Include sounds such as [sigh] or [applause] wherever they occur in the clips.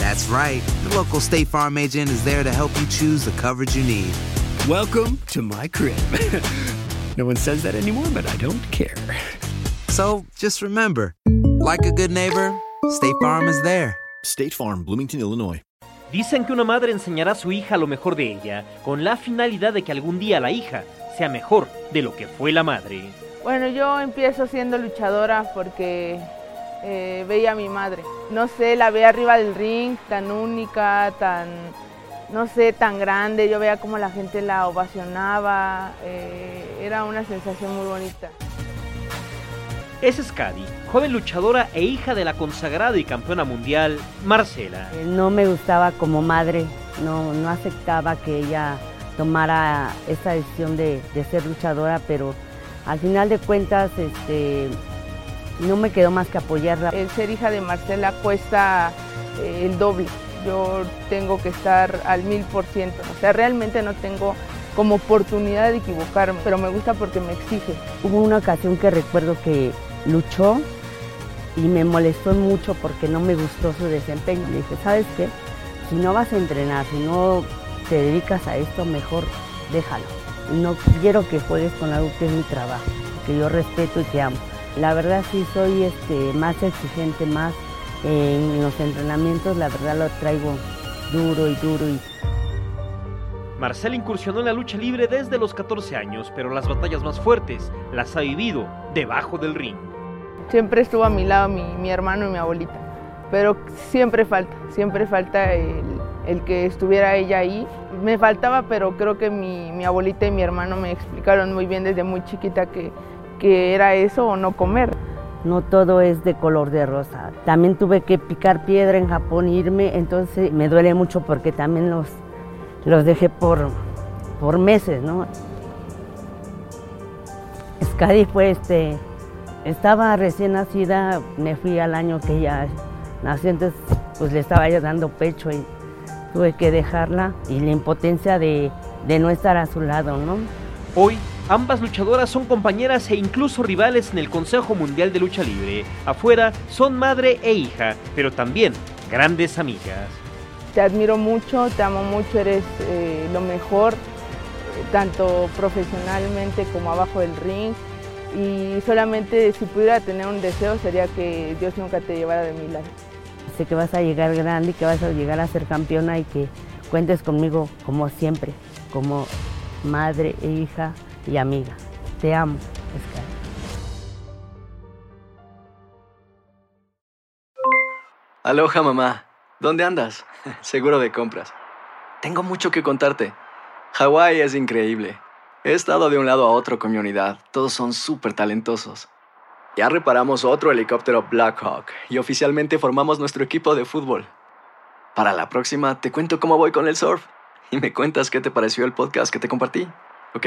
That's right. The local State Farm agent is there to help you choose the coverage you need. Welcome to my crib. [laughs] no one says that anymore, but I don't care. So just remember, like a good neighbor, State Farm is there. State Farm, Bloomington, Illinois. Dicen que una madre enseñará a su hija lo mejor de ella, con la finalidad de que algún día la hija sea mejor de lo que fue la madre. Bueno, yo empiezo siendo luchadora porque eh, veía a mi madre. No sé, la veía arriba del ring, tan única, tan, no sé, tan grande. Yo veía cómo la gente la ovacionaba. eh, era una sensación muy bonita. Esa es Cady, joven luchadora e hija de la consagrada y campeona mundial, Marcela. No me gustaba como madre, no, no aceptaba que ella tomara esta decisión de, de ser luchadora, pero al final de cuentas este, no me quedó más que apoyarla. El ser hija de Marcela cuesta eh, el doble. Yo tengo que estar al mil por ciento. O sea, realmente no tengo como oportunidad de equivocarme, pero me gusta porque me exige. Hubo una ocasión que recuerdo que luchó y me molestó mucho porque no me gustó su desempeño. Le dije, ¿sabes qué? Si no vas a entrenar, si no te dedicas a esto, mejor déjalo. No quiero que juegues con algo que es mi trabajo, que yo respeto y que amo. La verdad sí soy este, más exigente, más eh, en los entrenamientos, la verdad lo traigo duro y duro y Marcela incursionó en la lucha libre desde los 14 años, pero las batallas más fuertes las ha vivido debajo del ring. Siempre estuvo a mi lado mi, mi hermano y mi abuelita, pero siempre falta, siempre falta el, el que estuviera ella ahí. Me faltaba, pero creo que mi, mi abuelita y mi hermano me explicaron muy bien desde muy chiquita que, que era eso o no comer. no todo es de color de rosa. También tuve que picar piedra en Japón e irme, entonces me duele mucho porque también los, los dejé por, por meses, ¿no? Scadi fue este, estaba recién nacida, me fui al año que ella nació, entonces pues le estaba ya dando pecho y tuve que dejarla y la impotencia de, de no estar a su lado, ¿no? Hoy, ambas luchadoras son compañeras e incluso rivales en el Consejo Mundial de Lucha Libre. Afuera son madre e hija, pero también grandes amigas. Te admiro mucho, te amo mucho, eres eh, lo mejor, eh, tanto profesionalmente como abajo del ring. Y solamente si pudiera tener un deseo sería que Dios nunca te llevara de mi lado. Sé que vas a llegar grande y que vas a llegar a ser campeona y que cuentes conmigo como siempre, como madre e hija y amiga. Te amo. Aloha mamá. ¿Dónde andas? [laughs] Seguro de compras. Tengo mucho que contarte. Hawái es increíble. He estado de un lado a otro con mi unidad. Todos son súper talentosos. Ya reparamos otro helicóptero Blackhawk y oficialmente formamos nuestro equipo de fútbol. Para la próxima te cuento cómo voy con el surf y me cuentas qué te pareció el podcast que te compartí, ¿ok?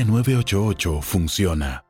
línea 988 funciona.